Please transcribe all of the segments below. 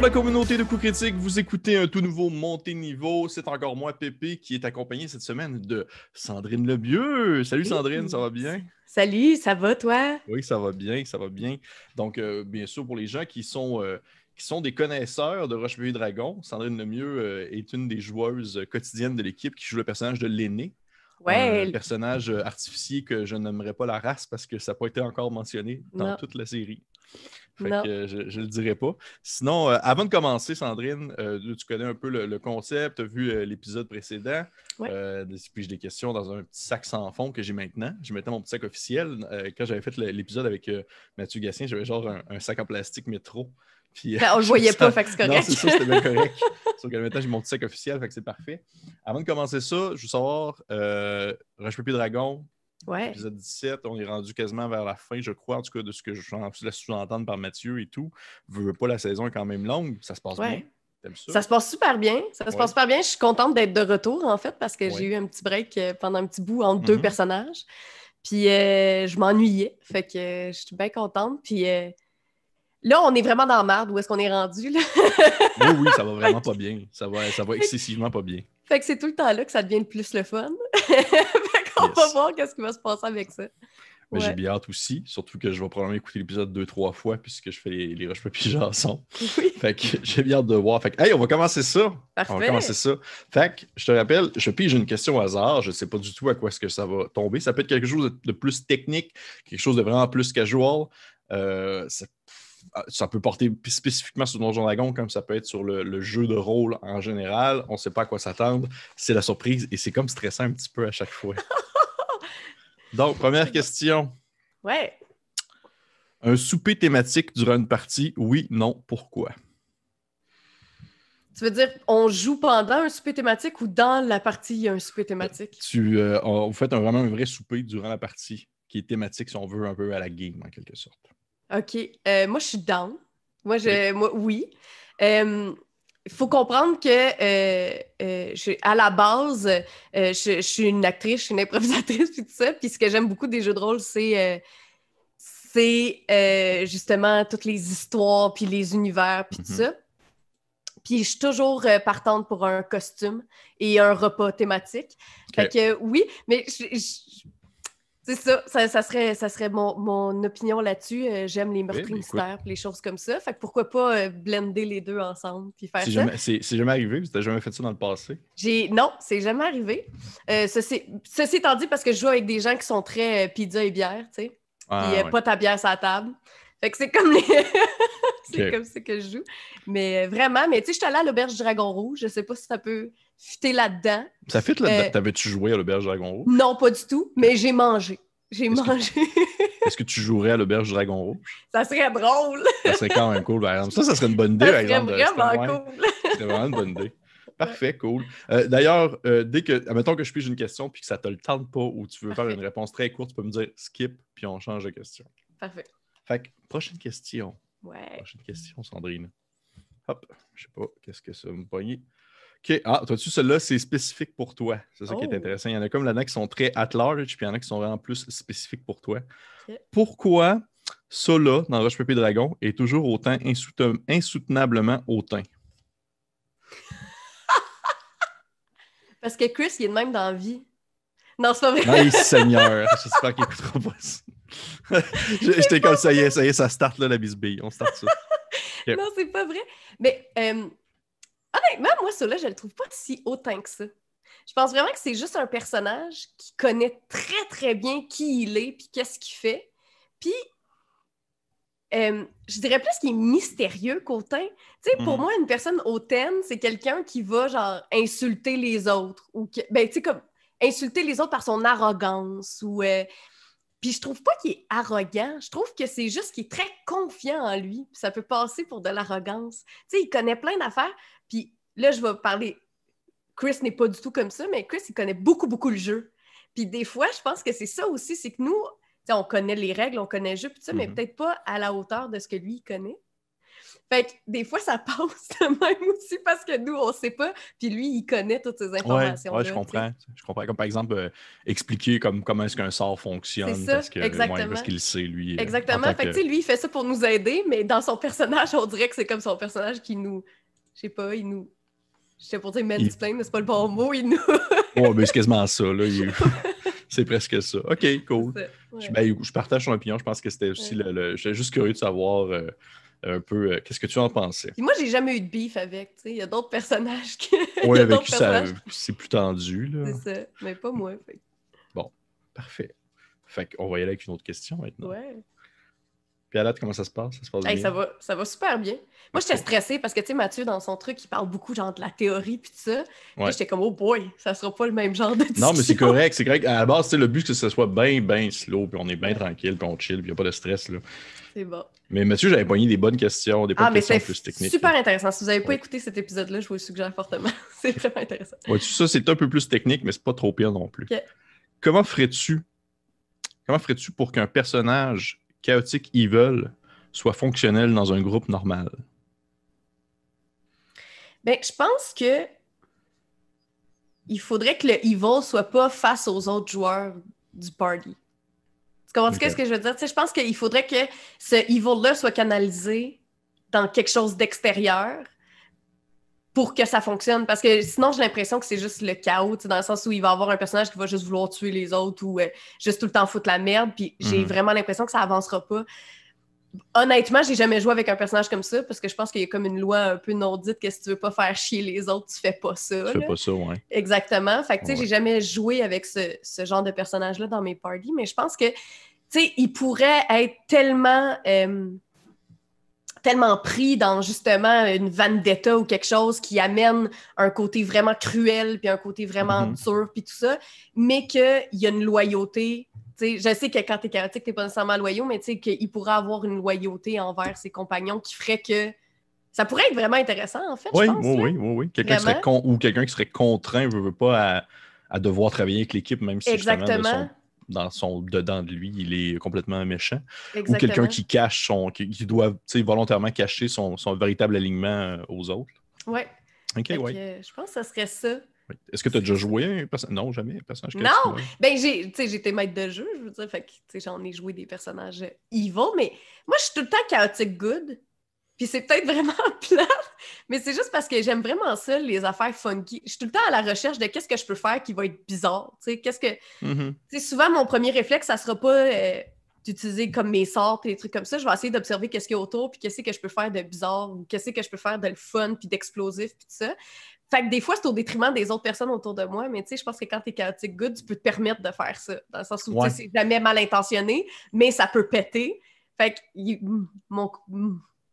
la communauté de coups critiques, vous écoutez un tout nouveau Monté Niveau. C'est encore moi, Pépé, qui est accompagné cette semaine de Sandrine Lebieux. Salut Sandrine, ça va bien? Salut, ça va toi? Oui, ça va bien, ça va bien. Donc, euh, bien sûr, pour les gens qui sont, euh, qui sont des connaisseurs de roche Dragon, Sandrine Lemieux euh, est une des joueuses quotidiennes de l'équipe qui joue le personnage de l'aîné. Ouais. Un personnage artificiel que je n'aimerais pas la race parce que ça n'a pas été encore mentionné dans toute la série. Fait que je ne le dirai pas. Sinon, euh, avant de commencer, Sandrine, euh, tu connais un peu le, concept, tu as vu euh, l'épisode précédent. Ouais. puis j'ai des questions dans un petit sac sans fond que j'ai maintenant. Je mettais mon petit sac officiel. quand j'avais fait l'épisode avec Mathieu Gatien, j'avais genre un, sac en plastique métro. Puis, ben, on le voyait pas, fait que c'est correct. Non, c'est ça, c'était bien correct. Sauf que maintenant, j'ai mon petit sac officiel, fait que c'est parfait. Avant de commencer ça, je veux savoir, Roche Papier Dragon, Ouais. Épisode 17, on est rendu quasiment vers la fin, je crois, en tout cas, de ce que je laisse sous-entendre par Mathieu et tout. Veux pas, la saison est quand même longue. Ça se passe bien. Ça? ça? se passe super bien. Ça se passe super bien. Je suis contente d'être de retour, en fait, parce que j'ai eu un petit break euh, pendant un petit bout entre deux mm-hmm. personnages. Puis euh, je m'ennuyais. Fait que euh, je suis bien contente. Puis là, on est vraiment dans la merde. Où est-ce qu'on est rendu? Là? oui, oui, ça va vraiment pas bien. Ça va, ça va excessivement pas bien. Fait que c'est tout le temps là que ça devient le plus le fun. on va voir qu'est-ce qui va se passer avec ça. Mais j'ai bien hâte aussi, surtout que je vais probablement écouter l'épisode deux, trois fois puisque je fais les, les roches papier janson. Oui. Fait que j'ai bien hâte de voir. Fait que, hey, on va commencer ça. Parfait. On va commencer ça. Fait que, je te rappelle, je pige une question au hasard. Je ne sais pas du tout à quoi est-ce que ça va tomber. Ça peut être quelque chose de, plus technique, quelque chose de vraiment plus casual. Euh, ça, peut porter spécifiquement sur Donjon Dragon, comme ça peut être sur le, le jeu de rôle en général. On ne sait pas à quoi s'attendre. C'est la surprise et c'est comme stressant un petit peu à chaque fois. Donc, première question. Ouais. Un souper thématique durant une partie, oui, non, pourquoi? Tu veux dire, on joue pendant un souper thématique ou dans la partie, il y a un souper thématique? Tu, euh, vous faites vraiment un vrai souper durant la partie qui est thématique, si on veut, un peu à la game, en quelque sorte. OK. Euh, moi, je suis down. Moi, je, moi oui. Euh, il faut comprendre que euh, euh, je, à la base, euh, je, suis une actrice, je suis une improvisatrice, puis tout ça. Puis ce que j'aime beaucoup des jeux de rôle, c'est c'est justement toutes les histoires, puis les univers, puis tout mm-hmm. ça. Puis je suis toujours partante pour un costume et un repas thématique. Fait que oui, mais je, c'est ça, ça, serait, ça serait mon, opinion là-dessus. Euh, j'aime les meurtres mystères les choses comme ça. Fait que pourquoi pas euh, blender les deux ensemble puis faire ça. c'est, jamais arrivé? Tu n'as jamais fait ça dans le passé? J'ai, non, c'est jamais arrivé. Euh, ceci, étant dit, parce que je joue avec des gens qui sont très pizza et bière, tu sais. Ah, puis pas ta bière sur la table. Fait que c'est comme les... c'est comme ça que je joue. Mais vraiment, mais tu sais, je suis allée à l'Auberge Dragon Rouge. Je sais pas si ça peut fitter là-dedans. Ça fit là-dedans. Euh, T'avais-tu joué à l'Auberge Dragon Rouge? Non, pas du tout, mais j'ai mangé. J'ai mangé. Est-ce que tu jouerais à l'Auberge Dragon Rouge? Ça serait drôle. ça serait quand même cool, par exemple. Ça, ça serait une bonne idée, par exemple. Ça serait vraiment cool. C'est vraiment une bonne idée. Parfait, cool. Euh, d'ailleurs, euh, dès que, admettons que je pige une question puis que ça ne te le tente pas ou tu veux faire une réponse très courte, tu peux me dire skip puis on change de question. Parfait. Fait que, prochaine question. Ouais. Prochaine question, Sandrine. Hop, je sais pas, qu'est-ce que ça va me poigner. OK. Ah, toi-tu, celle-là, c'est spécifique pour toi. C'est ça qui est oh. intéressant. Il y en a comme là-dedans qui sont très at large, puis il y en a qui sont vraiment plus spécifiques pour toi. Pourquoi ça, là, dans Roche Pépé Dragon, est toujours autant insoutenablement hautain? Parce que Chris, il est de même dans la vie. Non, c'est pas vrai. Nice Seigneur. J'espère qu'il écoutera pas ça. J'étais comme ça y est, ça y est, ça start là, la bisbille. On start ça. Non, c'est pas vrai. Mais euh, honnêtement, moi, là, je le trouve pas si hautain que ça. Je pense vraiment que c'est juste un personnage qui connaît très, très bien qui il est puis qu'est-ce qu'il fait. Puis, euh, je dirais plus qu'il est mystérieux qu'hautain. Tu sais, pour mhm. moi, une personne hautaine, c'est quelqu'un qui va, genre, insulter les autres. Ou que, ben, tu sais, comme insulter les autres par son arrogance ou... Euh, puis je trouve pas qu'il est arrogant, je trouve que c'est juste qu'il est très confiant en lui. ça peut passer pour de l'arrogance. Tu sais, il connaît plein d'affaires. Puis là, je vais parler. Chris n'est pas du tout comme ça, mais Chris, il connaît beaucoup, beaucoup le jeu. Puis des fois, je pense que c'est ça aussi, c'est que nous, on connaît les règles, on connaît le jeu, tout ça, mais mhm. peut-être pas à la hauteur de ce que lui, il connaît. Fait que des fois, ça passe de même aussi parce que nous, on sait pas. Puis lui, il connaît toutes ces informations. ouais, je comprends. Je comprends. Comme par exemple, euh, expliquer comme, comment est-ce qu'un sort fonctionne. Ça, parce que, ouais, parce qu'il sait, lui. euh, en Exactement. Fait que, que- lui, il fait ça pour nous aider, mais dans son personnage, on dirait que c'est comme son personnage qui nous. Je sais pas, il nous. J'étais pour dire mansplain, mais c'est pas le bon mot. Il nous. Ouais, mais c'est quasiment ça. Là. il- c'est presque ça. OK, cool. C'est ça, ouais. Je, ben, je partage ton opinion. Je pense que c'était aussi Ouais. le. le- J'étais juste curieux de savoir euh, un peu euh, qu'est-ce que tu en pensais. Puis moi, j'ai jamais eu de beef avec. tu sais. Il y a d'autres personnages qui. Oui, avec ça- personnages. c'est plus tendu. Là. C'est ça. Mais pas moi. Fait. que, Parfait. Fait qu'on va y aller avec une autre question maintenant. Ouais. Puis à date, comment ça se passe? Ça se passe Hey, bien? ça, va, ça va super bien. Moi, j'étais stressée parce que, tu sais, Mathieu, dans son truc, il parle beaucoup genre de la théorie puis tout ça. Puis Ouais. J'étais comme, oh boy, ça sera pas le même genre de Non, mais c'est discussion. correct. C'est correct. À la base, le but, c'est que ce soit bien, bien slow, puis on est bien Ouais. tranquille, puis on chill, puis il n'y a pas de stress. Là. C'est bon. Mais Mathieu, j'avais pogné des bonnes questions, des bonnes Ah, questions c'est plus techniques. super intéressant. Si vous n'avez pas Ouais. écouté cet épisode-là, je vous le suggère fortement. c'est vraiment intéressant. Ouais, ça, c'est un peu plus technique, mais c'est pas trop pire non plus. Comment ferais-tu comment ferais-tu pour qu'un personnage chaotique evil soit fonctionnel dans un groupe normal? Ben, je pense que il faudrait que le evil soit pas face aux autres joueurs du party. Tu comprends Ok. ce que je veux dire? Tu sais, je pense qu'il faudrait que ce evil-là soit canalisé dans quelque chose d'extérieur pour que ça fonctionne. Parce que sinon, j'ai l'impression que c'est juste le chaos, dans le sens où il va y avoir un personnage qui va juste vouloir tuer les autres ou euh, juste tout le temps foutre la merde. Puis j'ai Mhm. vraiment l'impression que ça avancera pas. Honnêtement, j'ai jamais joué avec un personnage comme ça parce que je pense qu'il y a comme une loi un peu non dite que si tu veux pas faire chier les autres, tu fais pas ça. Tu fais pas ça, ouais. Exactement. Fait que, tu sais, Ouais. j'ai jamais joué avec ce, ce genre de personnage-là dans mes parties, mais je pense que, tu sais, il pourrait être tellement, euh, tellement pris dans justement une vendetta ou quelque chose qui amène un côté vraiment cruel puis un côté vraiment Mhm. dur puis tout ça, mais qu'il y a une loyauté. Je sais que quand t'es chaotique, t'es pas nécessairement loyaux, mais tu sais, qu'il pourrait avoir une loyauté envers ses compagnons qui ferait que ça pourrait être vraiment intéressant, en fait, Oui, je pense. oui, oui, oui, oui. Quelqu'un qui serait Vraiment. con- ou quelqu'un qui serait contraint, veut, veut pas, à, à devoir travailler avec l'équipe, même si justement, de Exactement. son- dans son dedans de lui, il est complètement méchant. Ou quelqu'un qui cache son. qui, qui doit volontairement cacher son, son véritable alignement euh, aux autres. Ouais. Ok, ouais. euh, je pense que ça serait ça. Oui. Est-ce que tu as déjà joué un personnage? Non, jamais. Un personnage Non! chaotique. Ben, j'étais maître de jeu, je veux dire, fait que, j'en ai joué des personnages euh, evil, mais moi, je suis tout le temps chaotic good. Puis c'est peut-être vraiment plate, mais c'est juste parce que j'aime vraiment ça, les affaires funky. Je suis tout le temps à la recherche de qu'est-ce que je peux faire qui va être bizarre, tu sais, qu'est-ce que... Sais, souvent, mon premier réflexe, ça sera pas euh, d'utiliser comme mes sorts et des trucs comme ça. Je vais essayer d'observer qu'est-ce qu'il y a autour, puis qu'est-ce que je peux faire de bizarre, ou qu'est-ce que je peux faire de le fun, puis d'explosif, puis tout ça. Fait que des fois, c'est au détriment des autres personnes autour de moi, mais tu sais, je pense que quand t'es chaotique good, tu peux te permettre de faire ça. Dans le sens où, Ouais. c'est jamais mal intentionné, mais ça peut péter. Fait que mon,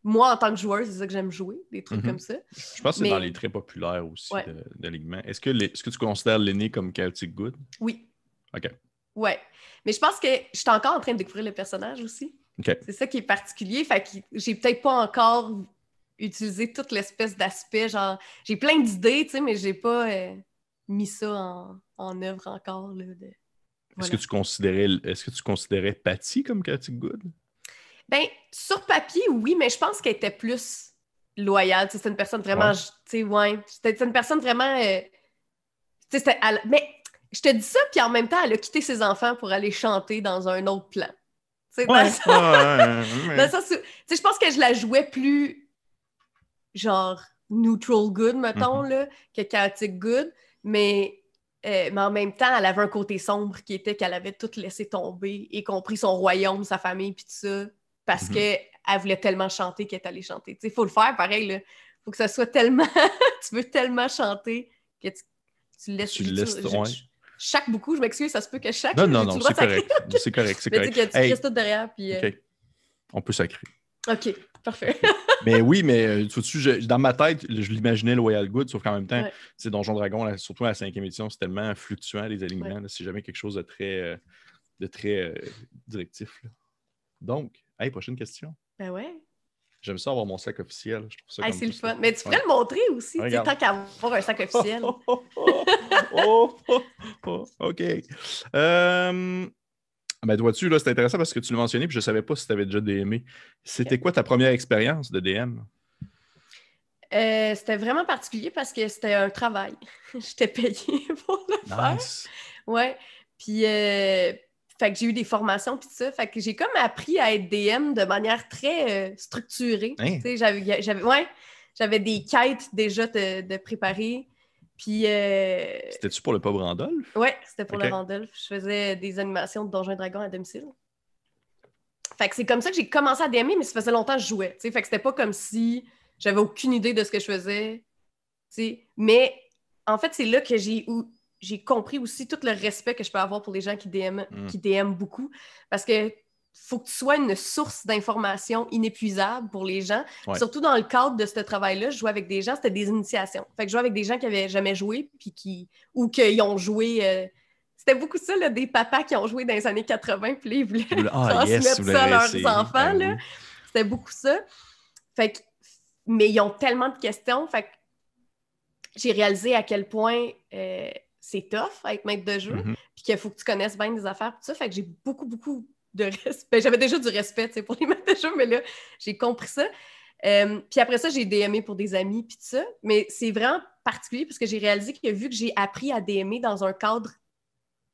moi, en tant que joueur, c'est ça que j'aime jouer, des trucs Mhm. comme ça. Je pense que c'est dans les traits populaires aussi Ouais. l'alignement. Est-ce que, les- que tu considères l'aîné comme chaotic good? Oui. OK. Ouais. Mais je pense que je suis encore en train de découvrir le personnage aussi. C'est ça qui est particulier. Fait que j'ai peut-être pas encore utilisé toute l'espèce d'aspect. Genre, j'ai plein d'idées, tu sais, mais j'ai pas euh, mis ça en, en œuvre encore. Là, de... Est-ce que tu considérais est-ce que tu considérais Patty comme chaotic good? Ben, sur papier, oui, mais je pense qu'elle était plus loyale. C'est une personne vraiment. Ouais. Tu sais, ouais. C'était une personne vraiment. euh, c'était- elle- Mais je te dis ça, puis en même temps, elle a quitté ses enfants pour aller chanter dans un autre plan. Tu sais, dans sens- ouais, Dans je pense que je la jouais plus genre neutral good, mettons, Mhm. là, que chaotic good, mais, euh, mais en même temps, elle avait un côté sombre qui était qu'elle avait tout laissé tomber, y compris son royaume, sa famille, puis tout ça, parce Mhm. que qu'elle voulait tellement chanter qu'elle est allée chanter. Il faut le faire, pareil, là. faut que ça soit tellement... tu veux tellement chanter que tu, tu laisses... Tu le laisses, ouais. je- chaque beaucoup, je m'excuse, ça se peut que chaque... Non, non, non, c'est correct. C'est correct, c'est correct. tu Hey, tout derrière, puis... euh, OK. On peut sacrer. OK, parfait. Mais oui, mais euh, tu je- dans ma tête, je l'imaginais Loyal Good, sauf qu'en même temps, Ouais. sais, Donjon Dragon, là, surtout à la cinquième édition, c'est tellement fluctuant, les alignements. C'est jamais quelque chose de très, euh, de très euh, directif. là. Donc, hey, prochaine question. Ben ouais. J'aime ça avoir mon sac officiel. Je trouve ça Hey, c'est le fun. Mais tu pourrais Ouais. le montrer aussi, tant qu'à avoir un sac officiel. Oh, OK. Euh, ben, vois-tu, là, c'est intéressant parce que tu l'as mentionné, puis je ne savais pas si tu avais déjà DMé. C'était quoi ta première expérience de DM? Euh, c'était vraiment particulier parce que c'était un travail. J'étais payée pour le faire. Ouais. Puis, euh, fait que j'ai eu des formations, puis ça. Fait que j'ai comme appris à être DM de manière très euh, structurée. Hein? J'avais, j'avais, ouais, j'avais des quêtes déjà de, de préparer. Puis, euh, C'était-tu pour le pub Randolph? ouais, c'était pour le Randolph. Je faisais des animations de Donjons et Dragons à domicile. Fait que c'est comme ça que j'ai commencé à DMer, mais ça faisait longtemps que je jouais. Fait que c'était pas comme si j'avais aucune idée de ce que je faisais. tu sais. Mais en fait, c'est là que j'ai j'ai compris aussi tout le respect que je peux avoir pour les gens qui DM, Mm. qui DM beaucoup. Parce que faut que tu sois une source d'information inépuisable pour les gens. Ouais. Surtout dans le cadre de ce travail-là, je jouais avec des gens, c'était des initiations. Fait que je jouais avec des gens qui avaient jamais joué, puis qui ou qui ont joué. euh, C'était beaucoup ça, là, des papas qui ont joué dans les années 80, puis ils voulaient Ah, transmettre yes, ça à leurs enfants. Oui. C'était beaucoup ça. Fait que, mais ils ont tellement de questions. Fait que j'ai réalisé à quel point euh, c'est tough à être maître de jeu, Mhm. puis qu'il faut que tu connaisses bien des affaires, tout ça. Fait que j'ai beaucoup, beaucoup de respect. J'avais déjà du respect pour les maîtres de jeu, mais là, j'ai compris ça. Euh, puis après ça, j'ai DMé pour des amis, puis tout ça. Mais c'est vraiment particulier parce que j'ai réalisé que vu que j'ai appris à DMer dans un cadre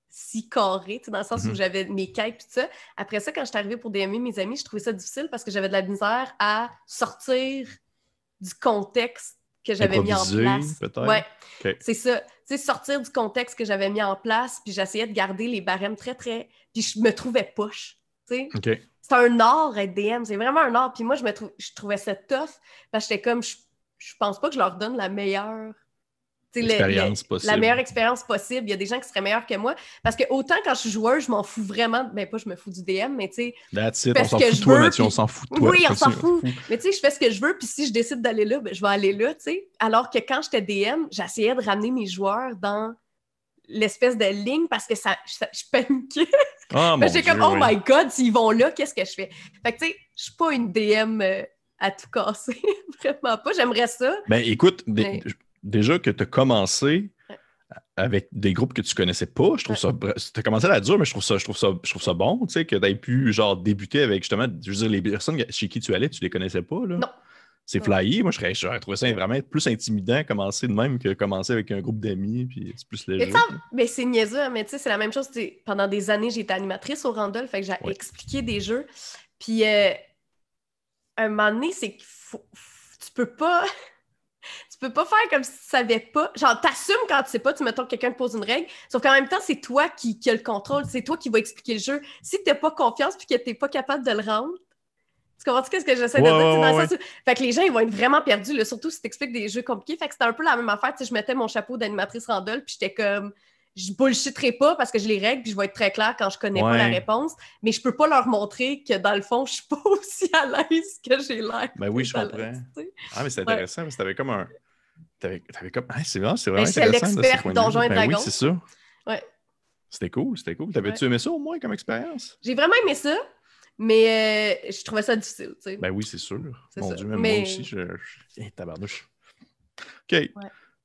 si carré, dans le sens où j'avais mes quêtes, puis ça, après ça, quand je suis arrivée pour DMer mes amis, je trouvais ça difficile parce que j'avais de la misère à sortir du contexte que j'avais mis en place. peut-être? Ouais, c'est ça. Tu sais, sortir du contexte que j'avais mis en place, puis j'essayais de garder les barèmes très, très... Puis je me trouvais poche, tu sais. OK. C'est un art être DM, c'est vraiment un art. Puis moi, je, me trou- je trouvais ça tough parce que j'étais comme, je, je pense pas que je leur donne la meilleure... possible. La meilleure expérience possible. Il y a des gens qui seraient meilleurs que moi. Parce que autant quand je suis joueuse, je m'en fous vraiment. Ben, pas je me fous du DM, mais tu sais, That's it. On s'en fout de toi, veux, Mathieu. On s'en fout de toi. Oui, on s'en fout. Mais tu sais, je fais ce que je veux, puis si je décide d'aller là, ben, je vais aller là, tu sais. Alors que quand j'étais DM, j'essayais de ramener mes joueurs dans l'espèce de ligne parce que ça, ça- je paniquais. Ah, Ben, J'étais comme, oh oui. my God, s'ils vont là, qu'est-ce que je fais? Fait que tu sais, je suis pas une DM euh, à tout casser. Vraiment pas. J'aimerais ça. Ben écoute, Mais- déjà que tu as commencé avec des groupes que tu connaissais pas, je trouve ça. Tu as commencé à la dure, mais je trouve ça, je trouve ça, je trouve ça bon, tu sais, que tu aies pu genre débuter avec justement, je veux dire, les personnes chez qui tu allais, tu les connaissais pas, là? Non. C'est flyé. Moi, je serais- j'aurais trouvé ça vraiment plus intimidant commencer de même que commencer avec un groupe d'amis, puis c'est plus léger. Mais c'est niaiseux, hein, mais tu sais, c'est la même chose. Pendant des années, été animatrice au Randall, fait que j'ai Ouais. expliqué des jeux. Puis, euh, un moment donné, c'est faut. Tu peux pas. Tu peux pas faire comme si tu savais pas. Genre, t'assumes quand tu sais pas, tu mettons que quelqu'un te pose une règle, sauf qu'en même temps, c'est toi qui, qui as le contrôle, c'est toi qui vas expliquer le jeu. Si t'as pas confiance puis que t'es pas capable de le rendre, tu comprends ce que j'essaie de Ouais, dire? C'est dans ouais, sens où- Fait que les gens, ils vont être vraiment perdus, là, surtout si t'expliques des jeux compliqués. Fait que c'était un peu la même affaire. Tu sais, je mettais mon chapeau d'animatrice Randall, puis j'étais comme, je bullshitterai pas parce que je les règle, puis je vais être très claire quand je connais pas Ouais. la réponse, mais je peux pas leur montrer que dans le fond, je suis pas aussi à l'aise que j'ai l'air. Ben oui, je comprends. Ah, mais c'est Ouais. intéressant, parce que t'avais comme un. T'avais, comme. Ah, c'est vraiment, c'est vraiment intéressant. ce l'expert. Donjons et Ben oui, Dragons. c'est ça. Ouais. C'était cool, c'était cool. T'avais-tu aimé ça au moins comme expérience? J'ai vraiment aimé ça, mais euh, je trouvais ça difficile. Ben oui, c'est sûr. C'est Mon ça. Dieu, même Mais- moi aussi, je. je... Eh, tabarnouche. OK.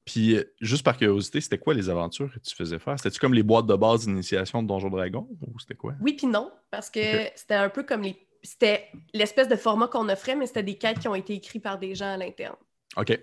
Puis, euh, juste par curiosité, c'était quoi les aventures que tu faisais faire? C'était-tu comme les boîtes de base d'initiation de Donjon Dragon ou c'était quoi? Oui puis non, parce que c'était un peu comme les... C'était l'espèce de format qu'on offrait, mais c'était des quêtes qui ont été écrites par des gens à l'interne. OK.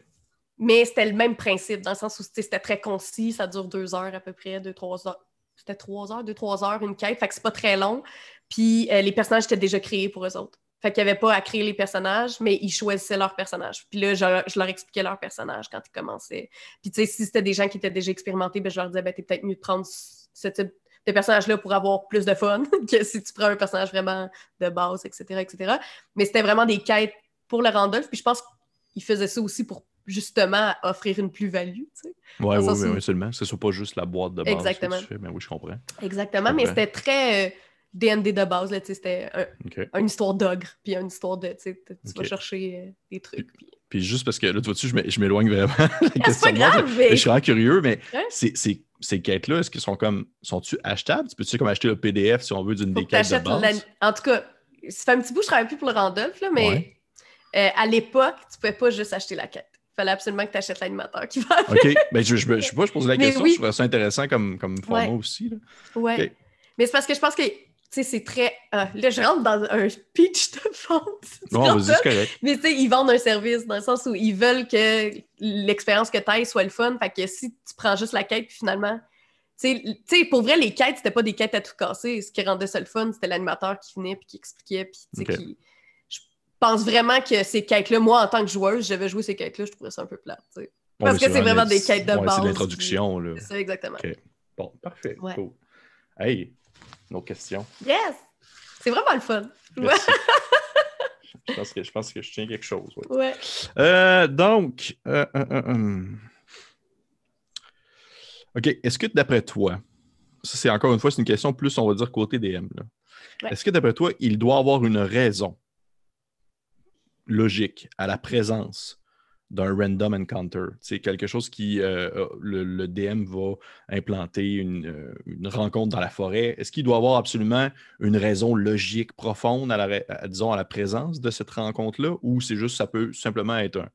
Mais c'était le même principe, dans le sens où c'était très concis, ça dure deux heures à peu près, deux, trois heures. C'était trois heures, deux, trois heures, une quête, fait que c'est pas très long. Puis euh, les personnages étaient déjà créés pour eux autres. Fait qu'il n'y avait pas à créer les personnages, mais ils choisissaient leurs personnages. Puis là, je, je leur expliquais leurs personnages quand ils commençaient. Puis tu sais, si c'était des gens qui étaient déjà expérimentés, ben, je leur disais, ben, t'es peut-être mieux de prendre ce type de personnage-là pour avoir plus de fun que si tu prends un personnage vraiment de base, etc., etc. Mais c'était vraiment des quêtes pour le Randolph. Puis je pense qu'ils faisaient ça aussi pour justement offrir une plus-value, tu sais. Oui, oui, oui, seulement. C'est ça, pas juste la boîte de base Exactement. que tu fais. Ben oui, je comprends. Exactement, Je mais c'était très euh, DND de base, là, tu sais, c'était un- une histoire d'ogre, puis une histoire de, tu sais, tu vas chercher euh, des trucs. puis- Puis juste parce que là, tu vois-tu, je m'é- je m'éloigne vraiment. c'est pas grave, mais mais... Je suis vraiment curieux, mais ces, quêtes-là, est-ce qu'ils sont comme. Sont-tu achetables? Tu peux-tu comme acheter le PDF si on veut d'une des quêtes de base? la- En tout cas, ça fait un petit bout je travaille plus pour le Randolph, là, mais Ouais. euh, à l'époque, tu pouvais pas juste acheter la quête. Il fallait absolument que tu achètes l'animateur qui va avec. OK. Ben, je, je, je sais pas, je pose la Mais question. oui. Je trouve ça intéressant comme, comme format Ouais. aussi. Là. Ouais. Mais c'est parce que je pense que, c'est très. euh, là, je rentre dans un pitch de vente. Comprends? vas-y, c'est correct. Mais tu sais, ils vendent un service dans le sens où ils veulent que l'expérience que tu ailles soit le fun. Fait que si tu prends juste la quête, puis finalement. Tu sais, pour vrai, les quêtes, c'était pas des quêtes à tout casser. Ce qui rendait ça le fun, c'était l'animateur qui venait puis qui expliquait. Puis, tu sais, Ok. qui- Je pense vraiment que ces quêtes-là, moi, en tant que joueuse, j'avais joué ces quêtes-là, je trouvais ça un peu plate. Bon, Parce que c'est vraiment des quêtes de ouais, base, C'est l'introduction, là. C'est ça, exactement. Bon, parfait. Ouais. Cool. Hey, une autre question. Yes! C'est vraiment le fun. Merci. je, pense que, je pense que je tiens quelque chose. ouais. Ouais. Euh, donc, euh, euh. OK, est-ce que d'après toi, ça c'est encore une fois, c'est une question plus, on va dire, côté DM. Est-ce que d'après toi, il doit avoir une raison logique à la présence d'un random encounter? C'est quelque chose qui, euh, le, le DM va implanter une, euh, une rencontre dans la forêt. Est-ce qu'il doit avoir absolument une raison logique profonde à la, à- disons, à la présence de cette rencontre-là? Ou c'est juste, ça peut simplement être un,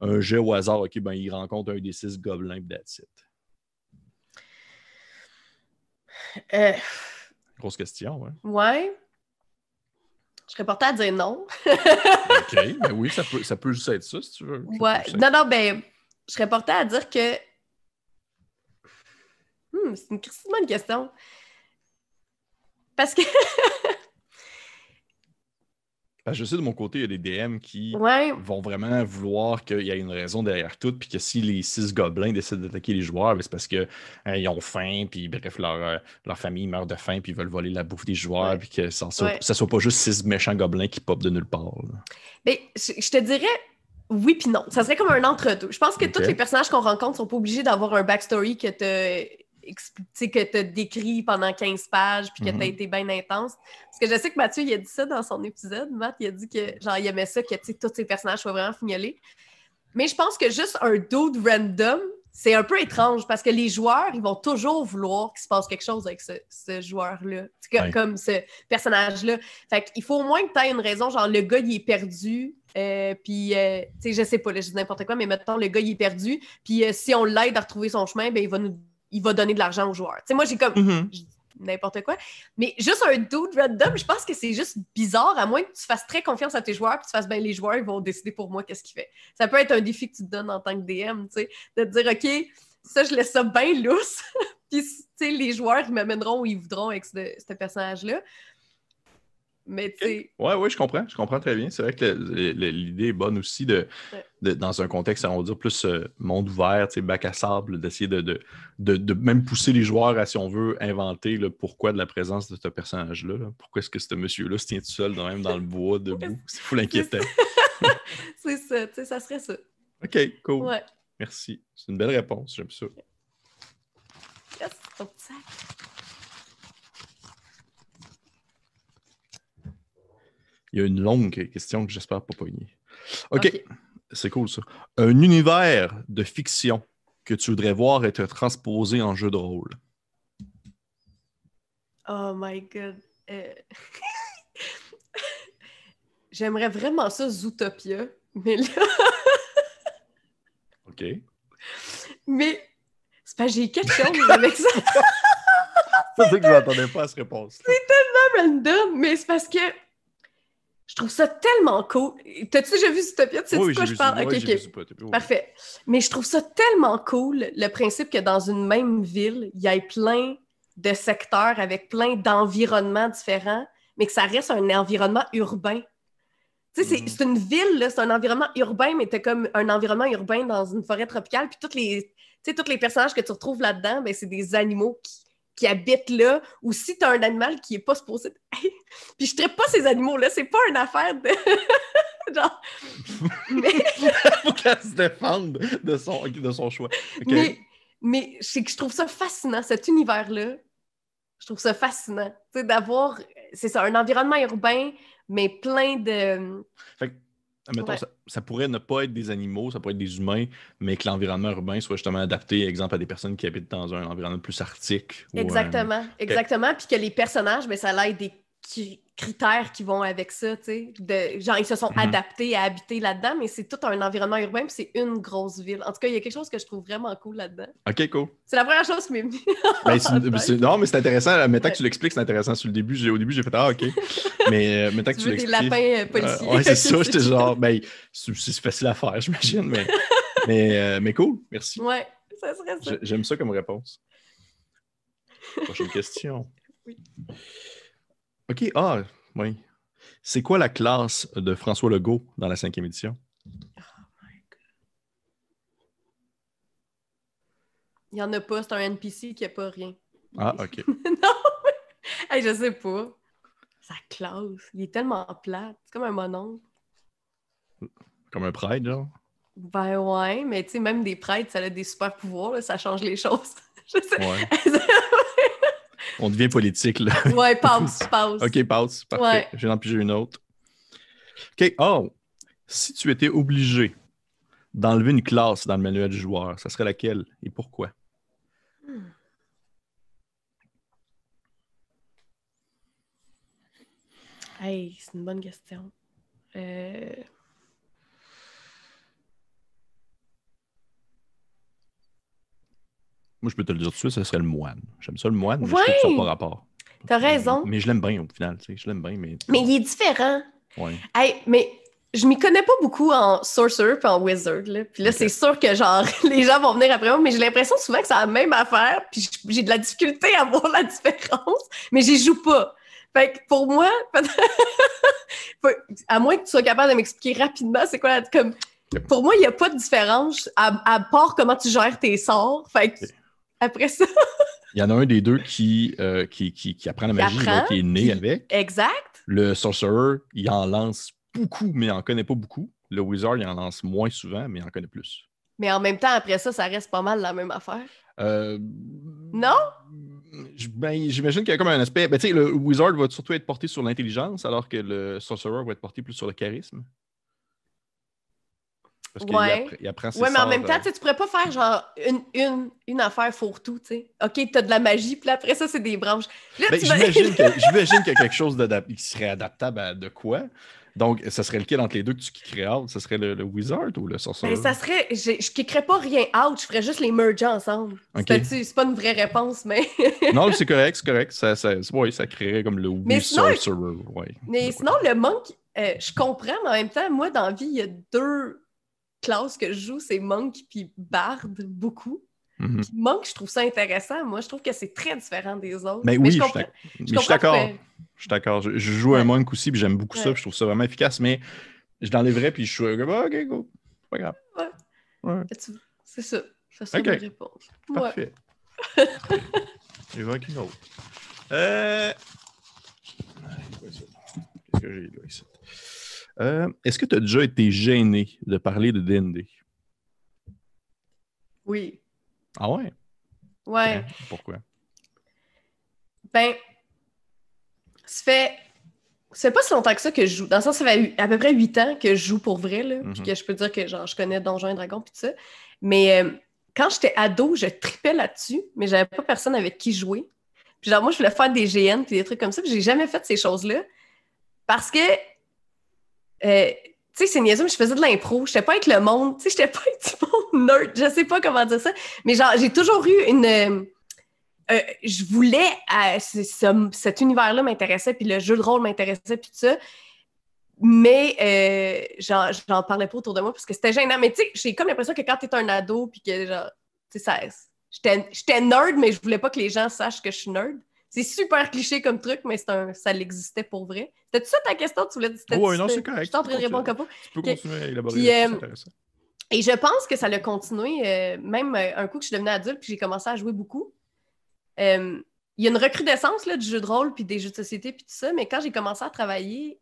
un jeu au hasard, OK, ben il rencontre un des six gobelins, that's it? Euh, Grosse question, hein? ouais. Je serais portée à dire non. OK, ben oui, ça peut, ça peut juste être ça, si tu veux. Ouais. Non, non, ben, je serais portée à dire que. Hmm, c'est une bonne question. Parce que. Je sais de mon côté, il y a des DM qui ouais. vont vraiment vouloir qu'il y ait une raison derrière tout, puis que si les six gobelins décident d'attaquer les joueurs, ben, c'est parce qu'ils ont faim, puis bref, leur, euh, leur famille meurt de faim, puis ils veulent voler la bouffe des joueurs, puis que ça ne soit, Ouais. ça soit pas juste six méchants gobelins qui popent de nulle part. là. Ben, je, te dirais oui puis non. Ça serait comme un entre-deux. Je pense que tous les personnages qu'on rencontre sont pas obligés d'avoir un backstory que tu que tu décrit pendant 15 pages puis que tu Mhm. as été bien intense. Parce que je sais que Mathieu, il a dit ça dans son épisode. Matt, il a dit que genre il aimait ça, que tous ces personnages soient vraiment fignolés. Mais je pense que juste un dude random, c'est un peu étrange parce que les joueurs, ils vont toujours vouloir qu'il se passe quelque chose avec ce, ce joueur-là. Comme ce personnage-là. Fait qu'il faut au moins que tu aies une raison, genre le gars, il est perdu. euh, puis, euh, tu sais, je sais pas, je dis n'importe quoi, mais mettons, le gars, il est perdu. Puis, euh, si on l'aide à retrouver son chemin, ben, il va nous il va donner de l'argent aux joueurs. Tu sais, moi, j'ai comme dis n'importe quoi. Mais juste un dude random, je pense que c'est juste bizarre, à moins que tu fasses très confiance à tes joueurs, puis tu fasses, ben, les joueurs, ils vont décider pour moi qu'est-ce qu'il fait. Ça peut être un défi que tu te donnes en tant que DM, tu sais, de te dire, OK, ça, je laisse ça bien lousse, puis, tu sais, les joueurs, ils m'amèneront où ils voudront avec ce, ce personnage-là. Mais, tu sais, Ouais, oui, je comprends. Je comprends très bien. C'est vrai que l'idée est bonne aussi de, Ouais. de- dans un contexte, on va dire, plus euh, monde ouvert, bac à sable, d'essayer de, de, de- de même pousser les joueurs à, si on veut, inventer le pourquoi de la présence de ce personnage-là. là. Pourquoi est-ce que ce monsieur-là se tient tout seul, même dans le bois, debout? C'est fou l'inquiétant. c'est ça, tu sais, ça serait ça. OK, cool. Ouais. Merci. C'est une belle réponse. J'aime ça. Yes, ton petit sac. Il y a une longue question que j'espère pas pogner. OK. Ok. C'est cool ça. Un univers de fiction que tu voudrais voir être transposé en jeu de rôle. Oh my god. Euh, J'aimerais vraiment ça, Zootopia. Mais là, OK. mais c'est pas j'ai quelque chose avec ça. C'est que je m'attendais pas à cette réponse. random, mais c'est parce que je trouve ça tellement cool. T'as-tu déjà vu Zootopia? Tu sais de quoi je parle? Parfait. Mais je trouve ça tellement cool, le principe que dans une même ville, il y ait plein de secteurs avec plein d'environnements différents, mais que ça reste un environnement urbain. Tu sais, c'est- Mhm. c'est une ville, là, c'est un environnement urbain, mais t'as comme un environnement urbain dans une forêt tropicale, puis tous les, tous les personnages que tu retrouves là-dedans, ben, c'est des animaux qui, qui habitent là, ou si t'as un animal qui est pas supposé... puis je traite pas ces animaux-là, c'est pas une affaire de... Genre... Mais... Faut qu'elle se défende de son, de son choix. Mais, mais c'est que je trouve ça fascinant, cet univers-là. Je trouve ça fascinant. Tu sais, d'avoir, c'est ça, un environnement urbain, mais plein de. Fait que, admettons, Ouais. ça, ça pourrait ne pas être des animaux, ça pourrait être des humains, mais que l'environnement urbain soit justement adapté, exemple, à des personnes qui habitent dans un environnement plus arctique. ou, euh, Exactement, exactement. Puis que les personnages, mais ça l'aide des critères qui vont avec ça, tu sais. Genre, ils se sont Mhm. adaptés à habiter là-dedans, mais c'est tout un environnement urbain, puis c'est une grosse ville. En tout cas, il y a quelque chose que je trouve vraiment cool là-dedans. OK, cool. C'est la première chose qui m'est venue. Ben, c'est- c'est- non, mais c'est intéressant. Maintenant Ouais. que tu l'expliques, c'est intéressant. Sur le début, au début, j'ai fait Ah, OK. Mais euh, maintenant que Tu tu veux des l'expliques. lapins euh, policiers. Euh, ouais, c'est ça. J'étais genre, ben, c'est c'est facile à faire, j'imagine. Mais, mais, euh, mais cool, merci. Ouais, ça serait ça. J'ai- J'aime ça comme réponse. Prochaine question. Oui. OK, ah, oui. C'est quoi la classe de François Legault dans la cinquième édition? Il y en a pas, c'est un NPC qui a pas rien. Ah, OK. non! Hey, je sais pas. Sa classe. Il est tellement plate. C'est comme un mononcle. Comme un prêtre, genre? Ben ouais, mais tu sais, même des prêtres, ça a des super pouvoirs, là, ça change les choses. je sais. Ouais. On devient politique, là. ouais, passe, passe. OK, passe. Parfait. Ouais. Je vais en piger une autre. OK. Oh, si tu étais obligé d'enlever une classe dans le manuel du joueur, ça serait laquelle et pourquoi? Hey, c'est une bonne question. Euh... Moi, je peux te le dire tout de suite, ça serait le moine. J'aime ça, le moine, mais Ouais! je trouve ça pas rapport. T'as raison. Mais je l'aime bien, au final. tu sais, Je l'aime bien, mais... Mais il est différent. Ouais. Hey, mais je m'y connais pas beaucoup en sorcerer puis en wizard. Là. Puis là, c'est sûr que genre les gens vont venir après moi, mais j'ai l'impression souvent que c'est la même affaire. Puis j'ai de la difficulté à voir la différence, mais j'y joue pas. Fait que pour moi, à moins que tu sois capable de m'expliquer rapidement c'est quoi la. Comme, pour moi, il n'y a pas de différence à, à part comment tu gères tes sorts. Fait que. Après ça, Il y en a un des deux qui, euh, qui, qui, qui apprend la magie, apprend, qui est né avec. exact. Le sorcerer, il en lance beaucoup, mais il en connaît pas beaucoup. Le wizard, il en lance moins souvent, mais il en connaît plus. Mais en même temps, après ça, ça reste pas mal la même affaire. Euh, Non? ben, J'imagine qu'il y a comme un aspect. Ben, tu sais, le wizard va surtout être porté sur l'intelligence, alors que le sorcerer va être porté plus sur le charisme. Parce qu'il Ouais. il apprend ses Ouais, mais en même temps, tu tu pourrais pas faire genre une, une, une affaire fourre-tout, tu sais. OK, t'as de la magie, puis là, après ça, c'est des branches. Ben, tu vas- J'imagine que- qu'il y a quelque chose qui serait adaptable à de quoi. Donc, ça serait lequel entre les deux que tu kickerais out? Ça serait le, le wizard ou le sorcerer? Ben, ça serait. Je kickerais pas rien out, je ferais juste les merger ensemble. Ok. C'est-tu- C'est pas une vraie réponse, mais. Non, c'est correct, c'est correct. Ça, ça, ouais, ça créerait comme le Mais sinon- Sorcerer. Ouais. mais sinon, le monk, euh, je comprends, mais en même temps, moi, dans la vie, il y a deux classes que je joue c'est monk puis bard, beaucoup. Mhm. Monk, je trouve ça intéressant. Moi, je trouve que c'est très différent des autres. Mais Ben oui, je je suis comprends. d'ac- mais je suis comprends d'accord. que- Je suis d'accord. Je, je joue un monk aussi, puis j'aime beaucoup ça, puis je trouve ça vraiment efficace, mais je l'enlèverais, puis je suis comme, Ah, ok, go. C'est pas grave. Ouais. Tu- C'est ça. Ça serait Ok. ma réponse. Parfait. Autre. Euh... Qu'est-ce que j'ai là ici? Euh, Est-ce que tu as déjà été gêné de parler de D&D? Oui. Ah ouais? Ouais. Hein? Pourquoi? Ben, ça fait. Ça fait pas si longtemps que ça que je joue. Dans le sens, ça fait à peu près 8 ans que je joue pour vrai, là. Puis Mhm. que je peux dire que genre, je connais Donjons et Dragons, puis tout ça. Mais euh, quand j'étais ado, je tripais là-dessus, mais j'avais pas personne avec qui jouer. Puis genre, moi, je voulais faire des GN puis des trucs comme ça, puis j'ai jamais fait ces choses-là. Parce que. Euh, tu sais, c'est niaiseux, je faisais de l'impro. J'étais pas avec le monde. Tu sais, j'étais pas avec du monde nerd. Je sais pas comment dire ça. Mais genre, j'ai toujours eu une. euh, euh, je voulais. cet univers-là m'intéressait, puis le jeu de rôle m'intéressait, puis tout ça. Mais j'en parlais pas autour de moi parce que c'était gênant. Mais tu sais, j'ai comme l'impression que quand t'es un ado, puis que genre. Tu sais, j'étais nerd, mais je voulais pas que les gens sachent que je suis nerd. C'est super cliché comme truc, mais c'est un, ça l'existait pour vrai. C'était ça ta question? Tu voulais dire? c'était- Ouais, non, c'est correct. Je suis en train de répondre comme. Tu peux continuer à élaborer. Puis, euh, intéressant. Et je pense que ça l'a continué, euh, même euh, un coup que je suis devenue adulte, puis j'ai commencé à jouer beaucoup. Euh, Il y a une recrudescence là, du jeu de rôle, puis des jeux de société, puis tout ça, mais quand j'ai commencé à travailler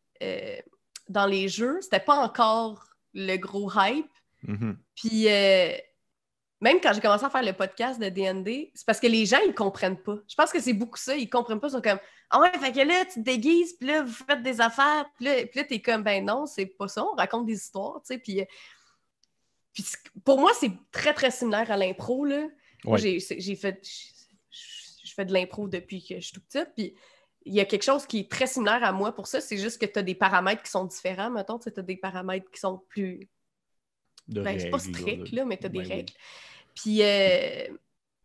dans les jeux, c'était pas encore le gros hype. Mhm. Puis euh, même quand j'ai commencé à faire le podcast de DND, c'est parce que les gens, ils comprennent pas. Je pense que c'est beaucoup ça, ils comprennent pas, ils sont comme Ah ouais, fait que là, tu te déguises, puis là, vous faites des affaires, puis là, puis là t'es comme Ben non, c'est pas ça, on raconte des histoires, tu sais, puis. euh, puis pour moi, c'est très, très similaire à l'impro, là. Ouais. j'ai fait... Je fais de l'impro depuis que je suis toute petite, puis il y a quelque chose qui est très similaire à moi pour ça, c'est juste que tu as des paramètres qui sont différents, mettons, tu as des paramètres qui sont plus... Ben, c'est pas strict, là, mais tu as des Ouais, oui. Puis, euh,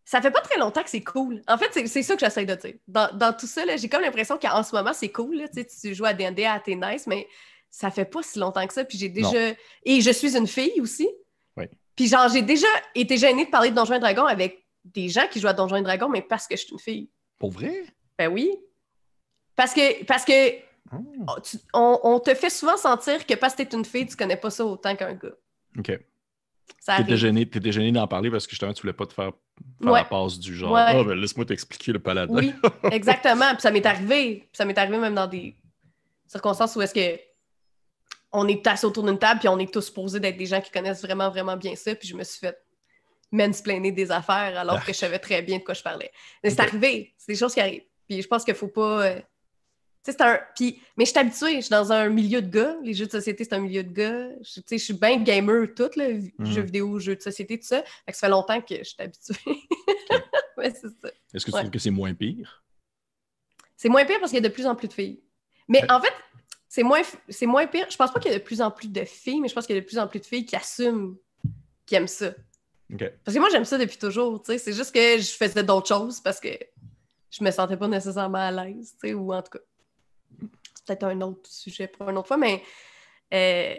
ça fait pas très longtemps que c'est cool. En fait, c'est- ça que j'essaie de dire. Dans, dans tout ça, j'ai comme l'impression qu'en ce moment, c'est cool. Là, tu joues à D&D, à t'es nice, mais ça fait pas si longtemps que ça. Puis j'ai déjà... Et je suis une fille aussi. Oui. Puis genre, j'ai déjà été gênée de parler de Donjons et Dragons avec des gens qui jouent à Donjons et Dragons, mais parce que je suis une fille. Pour vrai? Ben oui. Parce que, parce que tu- on, on te fait souvent sentir que parce que t'es une fille, tu connais pas ça autant qu'un gars. OK. T'étais gêné d'en parler parce que justement, tu voulais pas te faire, faire Ouais. la passe du genre Ouais. Ah, ben laisse-moi t'expliquer le paladin. Oui, exactement. Puis ça m'est arrivé. Puis ça m'est arrivé même dans des circonstances où est-ce que on est assis autour d'une table puis on est tous supposés d'être des gens qui connaissent vraiment, vraiment bien ça. Puis je me suis fait mansplainer des affaires alors que je savais très bien de quoi je parlais. Mais c'est arrivé. C'est des choses qui arrivent. Puis je pense qu'il faut pas... c'est un... Puis... Mais je suis habituée. Je suis dans un milieu de gars. Les jeux de société, c'est un milieu de gars. Je, suis bien gamer, tout, là. Mhm. Jeux vidéo, jeux de société, tout ça. Fait que ça fait longtemps que je suis habituée. Mais c'est ça. Est-ce que tu Ouais. trouves que c'est moins pire? C'est moins pire parce qu'il y a de plus en plus de filles. Mais Ouais. en fait, c'est moins, c'est moins pire. Je pense pas qu'il y a de plus en plus de filles, mais je pense qu'il y a de plus en plus de filles qui assument qui aiment ça. Parce que moi, j'aime ça depuis toujours. tu sais. C'est juste que je faisais d'autres choses parce que je me sentais pas nécessairement à l'aise. tu sais, Ou en tout cas, peut-être un autre sujet pour une autre fois, mais. Euh...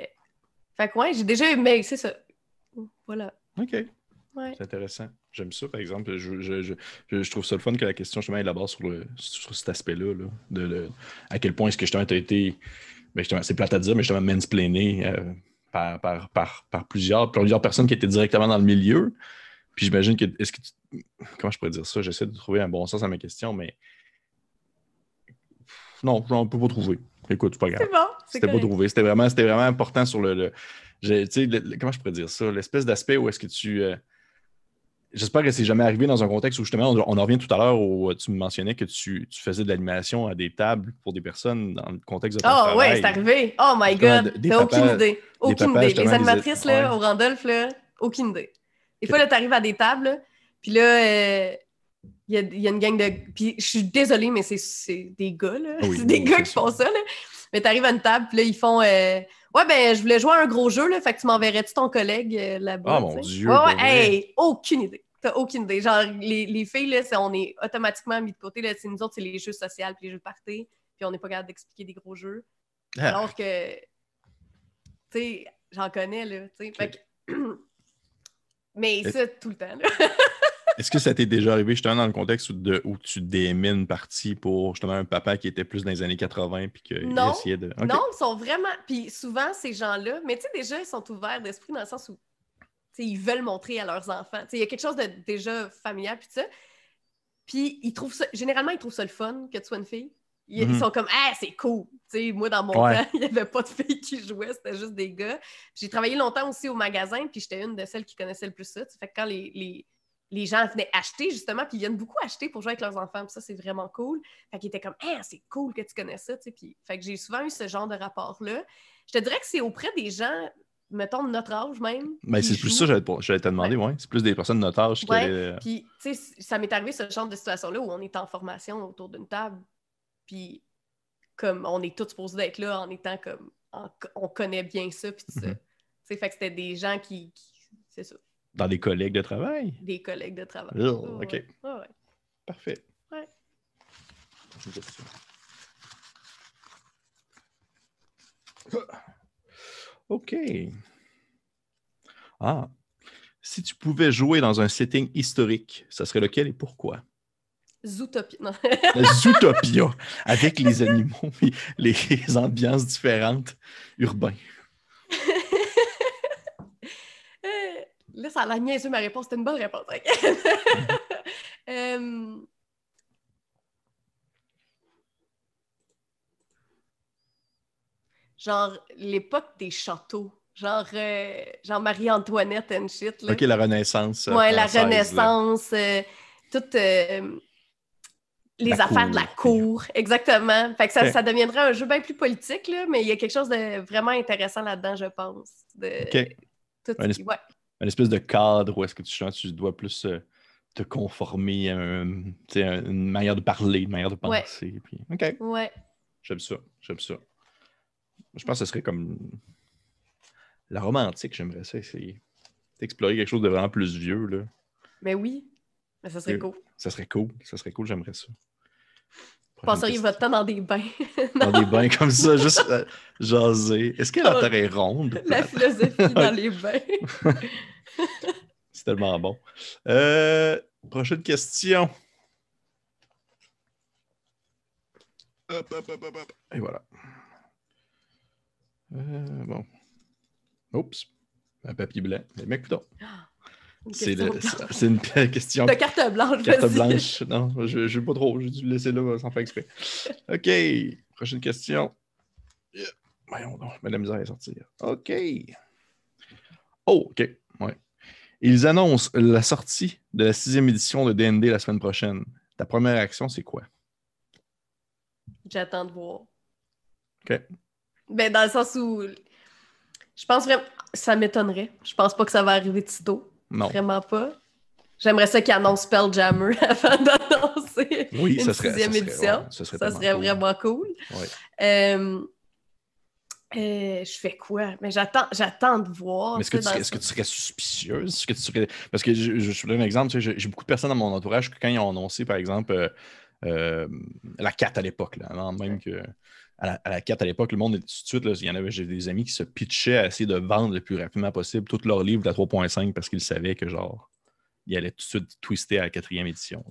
Fait que ouais, j'ai déjà aimé, c'est ça. Voilà. OK. Ouais. C'est intéressant. J'aime ça, par exemple. Je, je, je, je- trouve ça le fun que la question, justement, élabore sur, le, sur cet aspect-là. là, de, de- à quel point est-ce que, justement, tu as été. ben, c'est plate à dire, mais justement, mansplainé euh, par, par, par, par plusieurs, plusieurs personnes qui étaient directement dans le milieu. Puis j'imagine que. Est-ce que tu- Comment je pourrais dire ça? J'essaie de trouver un bon sens à ma question, mais. Non, on ne peut pas trouver. Écoute, c'est pas grave. C'est bon. C'était pas trouvé. C'était vraiment, c'était vraiment important sur le. comment je pourrais dire ça? L'espèce d'aspect où est-ce que tu. euh, J'espère que c'est jamais arrivé dans un contexte où justement, on, on en revient tout à l'heure où tu me mentionnais que tu, tu faisais de l'animation à des tables pour des personnes dans le contexte de ton Oh travail. ouais, c'est arrivé. Oh my god, des t'as aucune idée. Aucune idée. Les animatrices, là, ouais. au Randolph, là, aucune idée. Des fois, là, t'arrives à des tables, puis là, euh, il y, a, il y a une gang de... Puis je suis désolée, mais c'est- c'est des gars, là. Ah oui, c'est des oui, gars qui sûr. font ça, là. Mais t'arrives à une table, puis là, ils font... euh, Ouais, ben, je voulais jouer à un gros jeu, là, fait que tu m'enverrais-tu ton collègue euh, là-bas? Ah, mon? Dieu, hey, aucune idée. T'as aucune idée. Genre, les, les filles, là, c'est- on est automatiquement mis de côté. Là, C'est nous autres, c'est les jeux sociaux puis les jeux de party, puis on n'est pas capable d'expliquer des gros jeux. Ah, Alors que, tu sais, j'en connais, là, tu sais. Fait que- Mais ça, tout le temps, là. Est-ce que ça t'est déjà arrivé justement dans le contexte où, de, où tu démines une partie pour justement un papa qui était plus dans les années 80 puis qu'il essayait de. Non, ils sont vraiment... Puis souvent, ces gens-là, mais tu sais, déjà, ils sont ouverts d'esprit dans le sens où, tu sais, ils veulent montrer à leurs enfants. Tu sais, il y a quelque chose de déjà familial, puis ça. Puis ils trouvent ça... Généralement, ils trouvent ça le fun que tu sois une fille. Ils, ils Mhm. sont comme, ah, c'est cool. Tu sais, moi, dans mon Ouais. temps, il n'y avait pas de filles qui jouaient, c'était juste des gars. J'ai travaillé longtemps aussi au magasin, puis j'étais une de celles qui connaissait le plus ça. Fait que quand les, les, les gens venaient acheter, justement, puis ils viennent beaucoup acheter pour jouer avec leurs enfants, puis ça, c'est vraiment cool. Fait qu'ils étaient comme, ah, c'est cool que tu connais ça. Tu sais, puis, fait que j'ai souvent eu ce genre de rapport-là. Je te dirais que c'est auprès des gens, mettons, de notre âge même. Mais c'est plus ça, j'allais te, demander, ouais. C'est plus des personnes de notre âge qui Ouais. Puis, tu sais, ça m'est arrivé ce genre de situation-là où on est en formation autour d'une table, puis comme on est tous supposés d'être là en étant comme, en- on connaît bien ça, puis tout ça. Mhm. Tu sais, fait que c'était des gens qui, qui- c'est ça, dans des collègues de travail. des collègues de travail. Oh, ok. ouais, ouais, ouais. Parfait. Ouais. Une question. OK. Ah. Si tu pouvais jouer dans un setting historique, ça serait lequel et pourquoi? Zootopia. Non. Zootopia, avec les animaux et les ambiances différentes urbains. Euh, Là, ça a l'air niaiseux, ma réponse. C'était une bonne réponse. Euh, Genre l'époque des châteaux. Genre, euh, genre Marie-Antoinette and shit. Là. OK, la Renaissance. euh, ouais, la. Renaissance, euh, toutes les La affaires de la cour. Exactement. Fait que ça, ça deviendrait un jeu bien plus politique, là, mais il y a quelque chose de vraiment intéressant là-dedans, je pense. De, OK. tout- Un ouais. Une espèce de cadre où est-ce que tu, tu dois plus euh, te conformer à un- une manière de parler, une manière de Ouais. penser. Puis, OK, Ouais. j'aime ça, j'aime ça. Je pense que ce serait comme la romantique, j'aimerais ça essayer. D'explorer quelque chose de vraiment plus vieux, là. Mais oui. Mais ça serait cool. Ça serait cool, ça serait cool, j'aimerais ça. Passeriez votre temps dans des bains. Dans des bains comme ça, juste euh, jaser. Est-ce que la Terre est ronde? La philosophie dans les bains. C'est tellement bon. Euh, prochaine question. Hop, hop, hop, hop, hop. Et voilà. Euh, bon. Oups. Un papier blanc. Mais mec, putain. C'est une question. De carte blanche, Carte blanche. Non, je ne pas trop. J'ai dû le laisser là sans faire exprès. OK. Prochaine question. Yeah. Voyons donc, la misère à sortir. OK. Oh, OK. Ouais. Ils annoncent la sortie de la sixième édition de DND la semaine prochaine. Ta première action, c'est quoi? J'attends de voir. OK. Ben, dans le sens où. Je pense vraiment. Ça m'étonnerait. Je pense pas que ça va arriver de sitôt. Non. Vraiment pas. J'aimerais ça qu'ils annoncent Spelljammer avant d'annoncer Oui, une ça serait. sixième ça serait- édition. ouais, ça serait, ça tellement serait cool. vraiment cool. Ouais. Euh, euh, je fais quoi? Mais j'attends, j'attends de voir. Mais est-ce que, tu est-ce que tu serais suspicieuse? Est-ce que tu serais- Parce que je, je, je te donne un exemple, tu sais, j'ai beaucoup de personnes dans mon entourage que quand ils ont annoncé, par exemple, euh, euh, la 4 à l'époque, là, avant même que. À la, à la 4 à l'époque, le monde, tout de suite, il y en avait, j'ai des amis qui se pitchaient à essayer de vendre le plus rapidement possible tous leurs livres de la 3.5 parce qu'ils savaient que, genre, ils allaient tout de suite twister à la quatrième édition.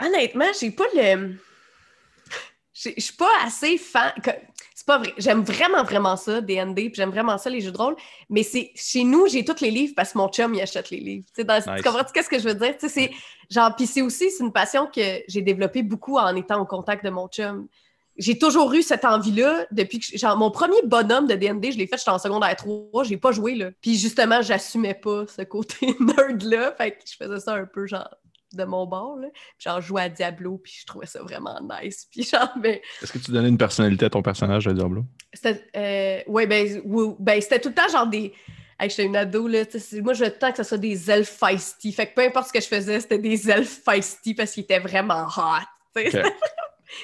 Honnêtement, j'ai pas le. Je suis pas assez fan. C'est pas vrai. J'aime vraiment, vraiment ça, DND, puis j'aime vraiment ça, les jeux de rôle. Mais c'est chez nous, j'ai tous les livres parce que mon chum, il achète les livres. Tu sais, dans- Nice. Tu comprends qu'est-ce que je veux dire? C'est genre, puis c'est aussi c'est une passion que j'ai développée beaucoup en étant au contact de mon chum. J'ai toujours eu cette envie-là depuis que, genre, mon premier bonhomme de D&D, je l'ai fait, j'étais en secondaire 3, j'ai pas joué, là. Puis justement, j'assumais pas ce côté nerd-là, fait que je faisais ça un peu, genre, de mon bord, là. Puis genre, je jouais à Diablo, puis je trouvais ça vraiment nice. Puis genre, ben, Est-ce que tu donnais une personnalité à ton personnage de Diablo? c'était, euh, ouais, ben, oui, ben, c'était tout le temps genre des... Hey, j'étais une ado, là, moi, je veux temps que ce soit des elfes feisty. Fait que peu importe ce que je faisais, c'était des elfes feisty parce qu'ils étaient vraiment hot. Puis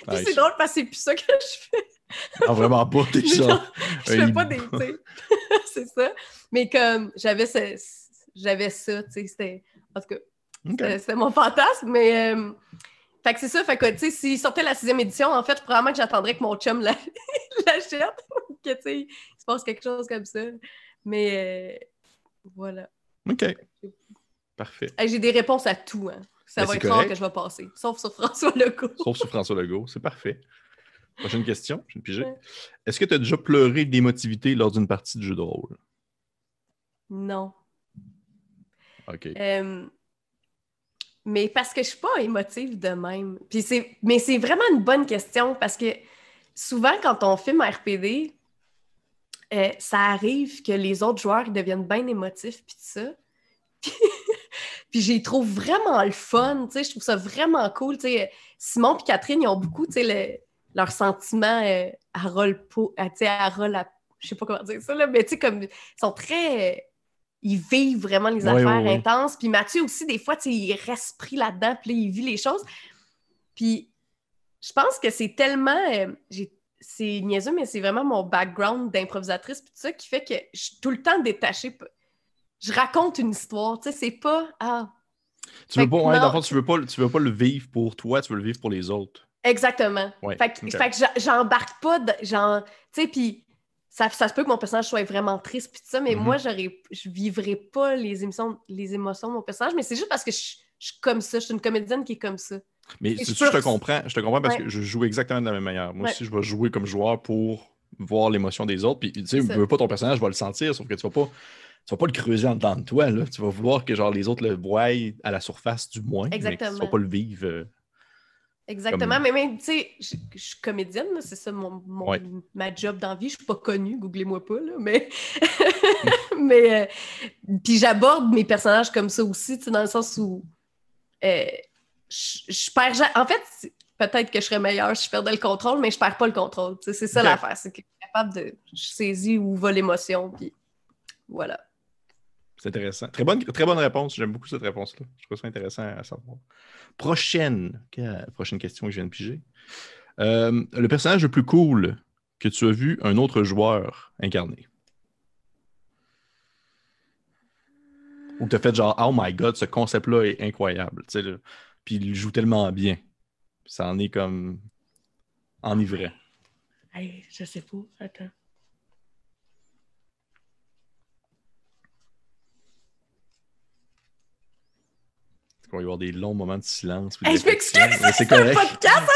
Nice. c'est drôle parce que c'est plus ça que je fais. Ah, vraiment pas, t'es Non, genre. Je fais pas des, c'est ça. Mais comme, j'avais ce- j'avais ça, tu sais, c'était... En tout cas, Ok. c'était mon fantasme, mais... euh, Fait que c'est ça, fait que, tu sais, s'il sortait la sixième édition, en fait, probablement que j'attendrais que mon chum la- l'achète, que, tu sais, il se passe quelque chose comme ça. Mais euh, voilà. OK. Parfait. J'ai des réponses à tout, hein. Ça Ben, va être rare correct. que je vais passer, sauf sur François Legault. Sauf sur François Legault, c'est parfait. Prochaine question, je vais. Ouais. Est-ce que tu as déjà pleuré d'émotivité lors d'une partie de jeu de rôle? Non. OK. Euh, mais parce que je suis pas émotive de même. Puis c'est, mais c'est vraiment une bonne question parce que souvent, quand on filme RPD, euh, ça arrive que les autres joueurs deviennent bien émotifs, puis ça. Puis, puis j'y trouve vraiment le fun, tu sais, je trouve ça vraiment cool. tu sais. Simon et Catherine, ils ont beaucoup, tu sais, le- leurs sentiments euh, à rôle po- à, tu sais, à- je sais pas comment dire ça, là, mais tu sais, comme, ils sont très... ils vivent vraiment les affaires intenses. Puis Mathieu aussi, des fois, il reste pris là-dedans, puis là, il vit les choses. Puis je pense que c'est tellement... euh, j'ai- c'est niaiseux, mais c'est vraiment mon background d'improvisatrice, puis tout ça, qui fait que je suis tout le temps détachée. Je raconte une histoire, tu sais, c'est pas... Ah, Tu veux pas, ouais, dans le fond, tu veux pas, tu veux pas le vivre pour toi, tu veux le vivre pour les autres. Exactement. Ouais, Fait que, que j'embarque pas, de- genre, tu sais, puis ça, ça se peut que mon personnage soit vraiment triste, puis tout ça, mais Mhm. moi, j'aurais, je vivrais pas les émotions, les émotions de mon personnage, mais c'est juste parce que je, je suis comme ça, je suis une comédienne qui est comme ça. Mais tu- je je te comprends, je te comprends parce Ouais. que je joue exactement de la même manière. Moi Ouais. aussi, je vais jouer comme joueur pour voir l'émotion des autres. Puis, tu sais, veux pas ton personnage va le sentir, sauf que tu vas pas. Tu vas pas le creuser en dedans de toi, là. Tu vas vouloir que genre les autres le voient à la surface du moins. Mais que tu Exactement. vas pas le vivre. Exactement, Comme- mais même, tu sais, je, je suis comédienne, c'est ça mon, mon- Ouais. ma job dans la vie. Je suis pas connue, googlez-moi pas, là, mais. mais. euh, puis j'aborde mes personnages comme ça aussi, tu sais, dans le sens où. euh, je, je perds. En fait, peut-être que je serais meilleure si je perdais le contrôle, mais je perds pas le contrôle. tu sais, C'est ça l'affaire, c'est que je suis capable de. Je saisis où va l'émotion, puis voilà. C'est intéressant. Très bonne, très bonne réponse. J'aime beaucoup cette réponse-là. Je trouve ça intéressant à savoir. Prochaine, prochaine question que je viens de piger. Euh, le personnage le plus cool que tu as vu un autre joueur incarner? Ou tu as fait genre, oh my god, ce concept-là est incroyable. Puis il joue tellement bien. ça en est comme enivrant. Hey, je sais pas. Attends. Il va y avoir des longs moments de silence. Hey, je m'excuse, c'est correct.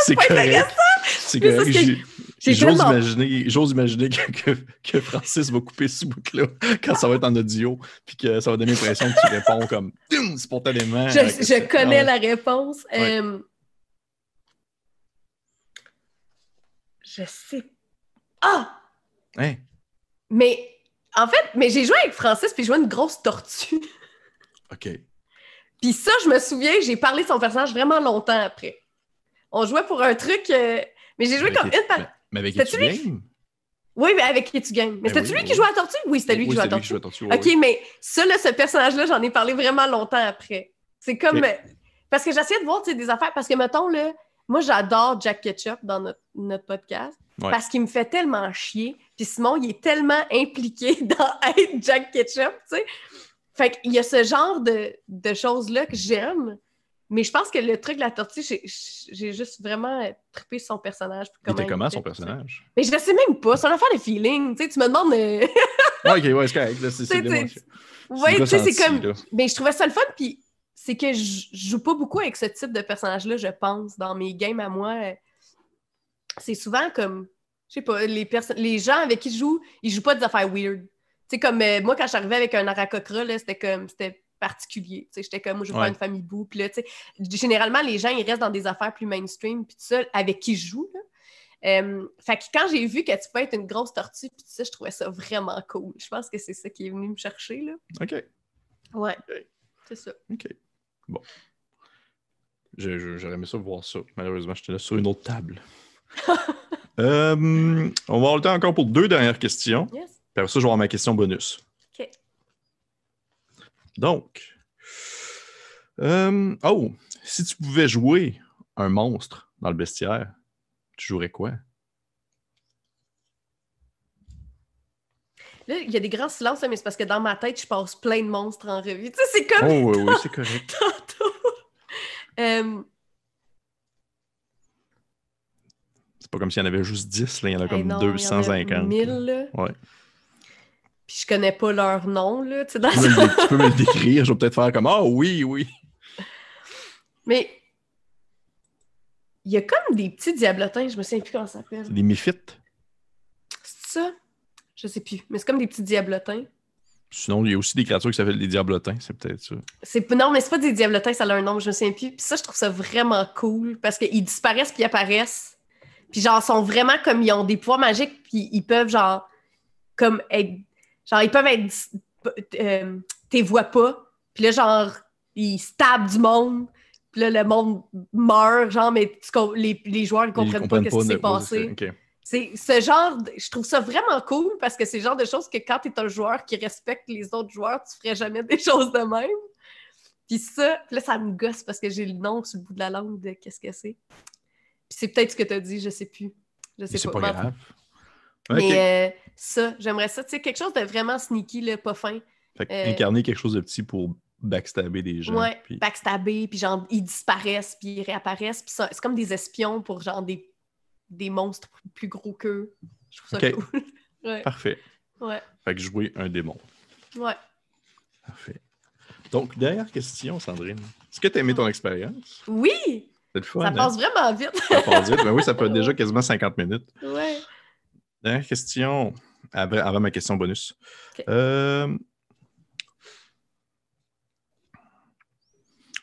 C'est correct. C'est correct. J'ose imaginer, imaginer que, que, Francis va couper ce bout-là quand ça va être en audio, puis que ça va donner l'impression que tu réponds comme spontanément. Je, je connais la réponse. Euh, je sais. Ah! Hein? Mais en fait, mais j'ai joué avec Francis, puis j'ai joué une grosse tortue. OK. Puis ça, je me souviens, j'ai parlé de son personnage vraiment longtemps après. On jouait pour un truc, euh, mais j'ai joué comme une par... Mais avec qui Game? Oui, mais avec qui tu Game. Mais ben c'était-tu lui qui jouait à Tortue? Oui, c'était lui, qui, jouait à Tortue. OK, mais ça, là, ce personnage-là, j'en ai parlé vraiment longtemps après. C'est comme... Parce que j'essayais de voir des affaires, parce que, mettons, là, moi, j'adore Jack Ketchup dans notre, notre podcast, parce qu'il me fait tellement chier. Puis Simon, il est tellement impliqué dans être Jack Ketchup, tu sais. Fait qu'il y a ce genre de, de choses-là que j'aime. Mais je pense que le truc de la tortue, j'ai juste vraiment trippé son personnage. Il était comment son personnage? Mais je ne sais même pas. C'est un affaire de feeling. Tu, sais, tu me demandes. Euh, ok, ouais, c'est correct. C'est tu sais, c'est comme. Mais je trouvais ça le fun. Puis c'est que je, joue pas beaucoup avec ce type de personnage-là, je pense, dans mes games à moi. C'est souvent comme. Je sais pas, les, les gens avec qui je joue, ils jouent pas des affaires weird sais, comme euh, moi, quand je suis arrivée avec un Aracocra, c'était comme, c'était particulier. J'étais comme, moi, je veux pas une famille boue. Puis là, généralement, les gens, ils restent dans des affaires plus mainstream, puis tout ça, avec qui je joue. Là. Euh, fait que quand j'ai vu que tu peux être une grosse tortue, puis tout ça, je trouvais ça vraiment cool. Je pense que c'est ça qui est venu me chercher, là. OK. Ouais. C'est ça. OK. Bon. J'aurais aimé ça voir ça. Malheureusement, j'étais là sur une autre table. euh, on va avoir le temps encore pour deux dernières questions. Yes. Puis après ça, je vais avoir ma question bonus. OK. Donc, euh, oh, si tu pouvais jouer un monstre dans le bestiaire, tu jouerais quoi? Là, il y a des grands silences, mais c'est parce que dans ma tête, je passe plein de monstres en revue. Tu sais, c'est comme. Oh, oui, oui, c'est correct. euh... C'est pas comme s'il y en avait juste 10, là. il y en a comme 250. Il 1000, là. Ouais. Puis je connais pas leur nom, là. Tu, dans tu, peux me le décrire, je vais peut-être faire comme Ah oui, oui. Mais il y a comme des petits diablotins, je me souviens plus comment ça s'appelle. Des méphites. C'est ça? Je sais plus. Mais c'est comme des petits diablotins. Sinon, il y a aussi des créatures qui s'appellent des diablotins, c'est peut-être ça. C'est... Non, mais c'est pas des diablotins, ça a un nom, je me souviens plus. Puis ça, je trouve ça vraiment cool parce qu'ils disparaissent puis ils apparaissent. Puis genre, sont vraiment comme ils ont des pouvoirs magiques puis ils peuvent genre comme être Genre, ils peuvent être. Euh, t'es vois pas. Puis là, genre, ils stabent du monde. Puis là, le monde meurt. Genre, mais les, les joueurs ne comprennent, pas, ce qui s'est passé. C'est ce genre, je trouve ça vraiment cool parce que c'est le genre de choses que quand tu es un joueur qui respecte les autres joueurs, tu ferais jamais des choses de même. Puis ça, là, ça me gosse parce que j'ai le nom sur le bout de la langue de qu'est-ce que c'est. Puis c'est peut-être ce que tu as dit, je sais plus. Je sais pas. C'est pas grave. Mais euh, ça, j'aimerais ça. Tu sais, quelque chose de vraiment sneaky, là, pas fin. Fait euh, incarner quelque chose de petit pour backstabber des gens. Ouais, backstabber, puis genre, ils disparaissent, puis ils réapparaissent. Puis c'est comme des espions pour genre des, des monstres plus gros qu'eux. Je trouve ça cool. ouais. Parfait. Ouais. Fait que jouer un démon. Ouais. Parfait. Donc, dernière question, Sandrine. Est-ce que tu as aimé ton expérience? Oui! C'est le fun. Ça passe hein? vraiment vite. ça passe vite. Ben oui, ça peut être déjà quasiment 50 minutes. Ouais. Dernière question, avant, ma question bonus. Euh,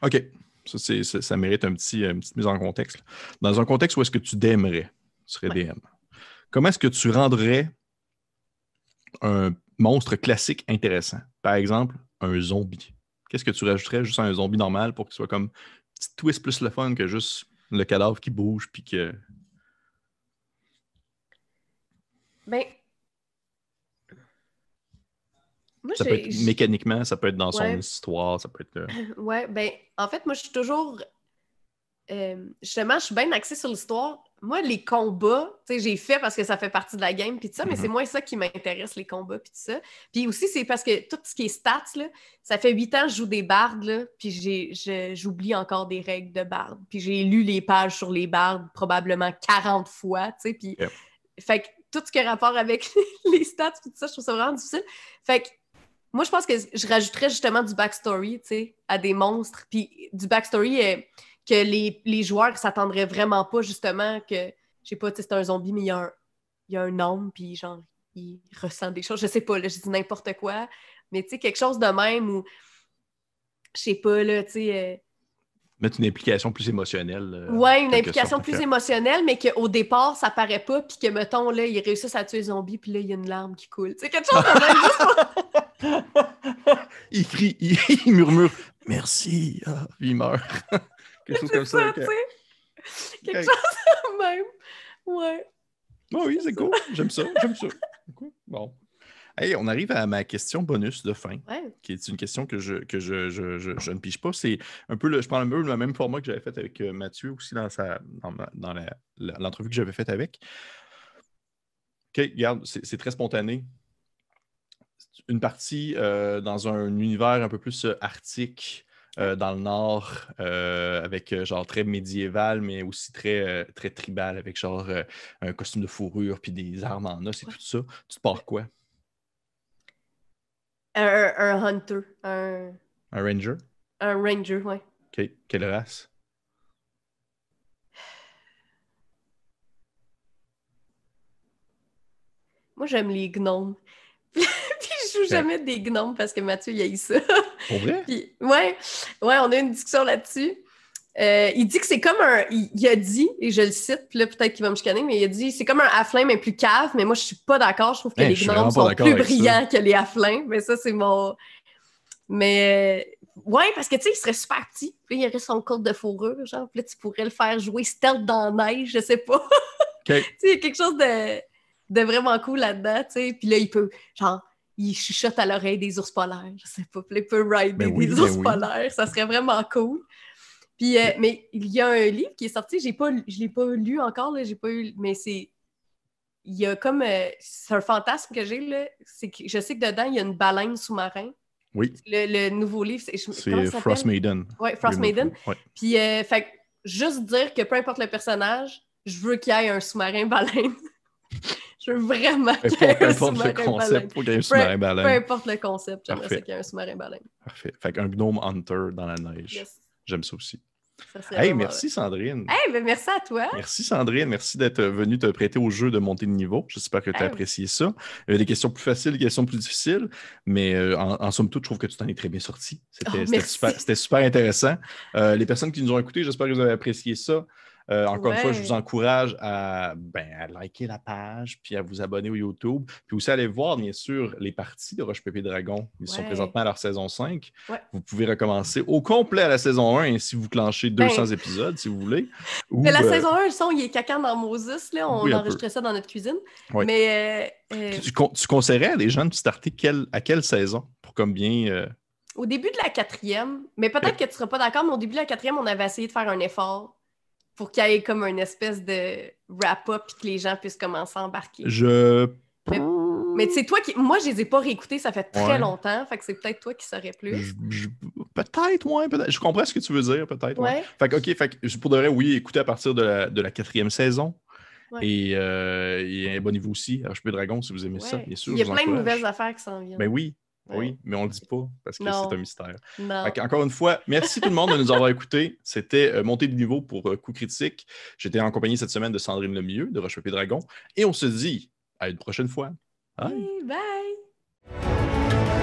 OK. Ça, ça, mérite un petit, une petite mise en contexte. Dans un contexte où est-ce que tu démerais, tu serais DM, comment est-ce que tu rendrais un monstre classique intéressant? Par exemple, un zombie. Qu'est-ce que tu rajouterais juste à un zombie normal pour qu'il soit comme un petit twist plus le fun que juste le cadavre qui bouge puis que Ben. Moi, Ça peut être mécaniquement, ça peut être dans son histoire, ça peut être. euh, Ouais, ben, en fait, moi, je suis toujours. euh, justement, je suis bien axée sur l'histoire. Moi, les combats, tu sais, j'ai fait parce que ça fait partie de la game, puis tout ça, mais Mhm. c'est moins ça qui m'intéresse, les combats, puis tout ça. Puis aussi, c'est parce que tout ce qui est stats, là, ça fait huit ans que je joue des bardes, là, puis j'oublie encore des règles de bardes. Puis j'ai lu les pages sur les bardes probablement 40 fois, tu sais, puis... Yep. Fait que tout ce qui a rapport avec les stats, tout ça, je trouve ça vraiment difficile. Fait que moi, je pense que je rajouterais justement du backstory, tu sais, à des monstres, puis du backstory euh, que les, les joueurs s'attendraient vraiment pas, justement, que, je sais pas, c'est un zombie, mais il y a un, il y a un homme, puis genre, il ressent des choses, je sais pas, là, je dis n'importe quoi, mais tu sais, quelque chose de même où, je sais pas, là, tu sais... euh, Mettre une implication plus émotionnelle. euh, Ouais, une implication sorte. plus émotionnelle, mais qu'au départ, ça paraît pas, puis que, mettons, là, ils réussissent à tuer les zombies, puis là, il y a une larme qui coule. C'est quelque chose de même, juste il crie, il, il murmure Merci. Ah, il meurt. Quelque chose comme ça. Quelque chose de même. Ouais. Ah oui, c'est cool. J'aime ça. J'aime ça. Cool. Bon. Hey, on arrive à ma question bonus de fin, Ouais. qui est une question que je, que je, je, je- je ne pige pas. C'est un peu le, je prends un peu le même format que j'avais fait avec euh, Mathieu aussi dans, sa, dans, dans l'entrevue que j'avais faite avec. OK, regarde, c'est, très spontané. Une partie euh, dans un univers un peu plus euh, arctique, euh, dans le nord, euh, avec genre très médiéval, mais aussi très, très tribal, avec genre un costume de fourrure puis des armes en os et tout ça. Tu te pars quoi? Un, un- un hunter. Un, Un ranger? un ranger. OK. Quelle race? Moi, j'aime les gnomes. Puis je joue jamais des gnomes parce que Mathieu, il a eu ça. Pour vrai? Puis, ouais, ouais, on a eu une discussion là-dessus. Euh, il dit que c'est comme un. Il, a dit, et je le cite, puis là, peut-être qu'il va me chicaner, mais il a dit c'est comme un halfling, mais plus cave. Mais moi, je suis pas d'accord. Je trouve que Hey, les gnomes sont plus ça. brillants que les halflings. Mais ça, c'est mon. Mais. Ouais, parce que tu sais, il serait super petit. Puis il aurait son code de fourrure, genre. Puis là, tu pourrais le faire jouer stealth dans la neige, je sais pas. Tu sais, il y a quelque chose de, de vraiment cool là-dedans, tu sais. Puis là, il peut, genre, il chuchote à l'oreille des ours polaires, je sais pas. Puis là, il peut rider Ben oui, des ben ours oui. polaires, ça serait vraiment cool. Puis, euh, mais il y a un livre qui est sorti, j'ai pas, je l'ai pas lu encore, là, j'ai pas eu, mais c'est, il y a comme, euh, c'est un fantasme que j'ai, là, c'est que je sais que dedans, il y a une baleine sous-marin. Oui, Le, le nouveau livre, c'est, c'est Frost? Maiden. Ouais, Frost Maiden. Ouais. Puis, euh, fait juste dire que peu importe le personnage, je veux qu'il y ait un sous-marin baleine. je veux vraiment qu'il y ait un sous-marin baleine. Peu importe le concept, j'aimerais ça qu'il y ait un sous-marin baleine. Parfait. Fait qu'un gnome hunter dans la neige. Yes. J'aime ça aussi. Ça serait Hey, vraiment merci Sandrine. Hey, ben merci à toi. Merci Sandrine, merci d'être venue te prêter au jeu de monter de niveau. J'espère que tu as Hey. apprécié ça. Il y a des questions plus faciles, des questions plus difficiles, mais euh, en, en somme toute, je trouve que tu t'en es très bien sorti. C'était Oh, super intéressant. Euh, les personnes qui nous ont écoutés, j'espère que vous avez apprécié ça. Euh, encore une fois, je vous encourage à, ben, à liker la page, puis à vous abonner au YouTube, puis aussi à aller voir, bien sûr, les parties de Roche Pépé Dragon. Ils sont présentement à leur saison 5. Ouais. Vous pouvez recommencer au complet à la saison 1 et si vous clenchez 200 Ben. épisodes, si vous voulez. Ou, Mais la euh, saison 1, le son, il est caca dans Moses. Là. On Oui, un peu. enregistrait ça dans notre cuisine. Mais euh, Tu, con- tu conseillerais à des gens de starter à quelle saison pour comme bien. euh, au début de la quatrième, mais peut-être que tu ne seras pas d'accord, mais au début de la quatrième, on avait essayé de faire un effort pour qu'il y ait comme une espèce de wrap-up et que les gens puissent commencer à embarquer. Je. Mais tu sais, toi, qui... moi, je les ai pas réécoutés, ça fait très Ouais. longtemps, fait que c'est peut-être toi qui saurais plus. Peut-être, ouais, peut-être. Je comprends ce que tu veux dire, peut-être. ouais. Ouais. Fait que, OK, fait que, pour de vrai, oui, écoutez à partir de la, de la quatrième saison. Ouais. Et, euh, et abonnez-vous aussi à HP Dragon si vous aimez ça, bien sûr. Il y a plein de nouvelles affaires qui s'en viennent. Ben oui, Ouais. oui, mais on le dit pas parce que c'est un mystère. Encore une fois, merci tout le monde de nous avoir écoutés. C'était euh, Montée de niveau pour euh, Coup Critique. J'étais en compagnie cette semaine de Sandrine Lemieux de Roche Papier Dragon. Et on se dit à une prochaine fois. Bye. Hey, bye!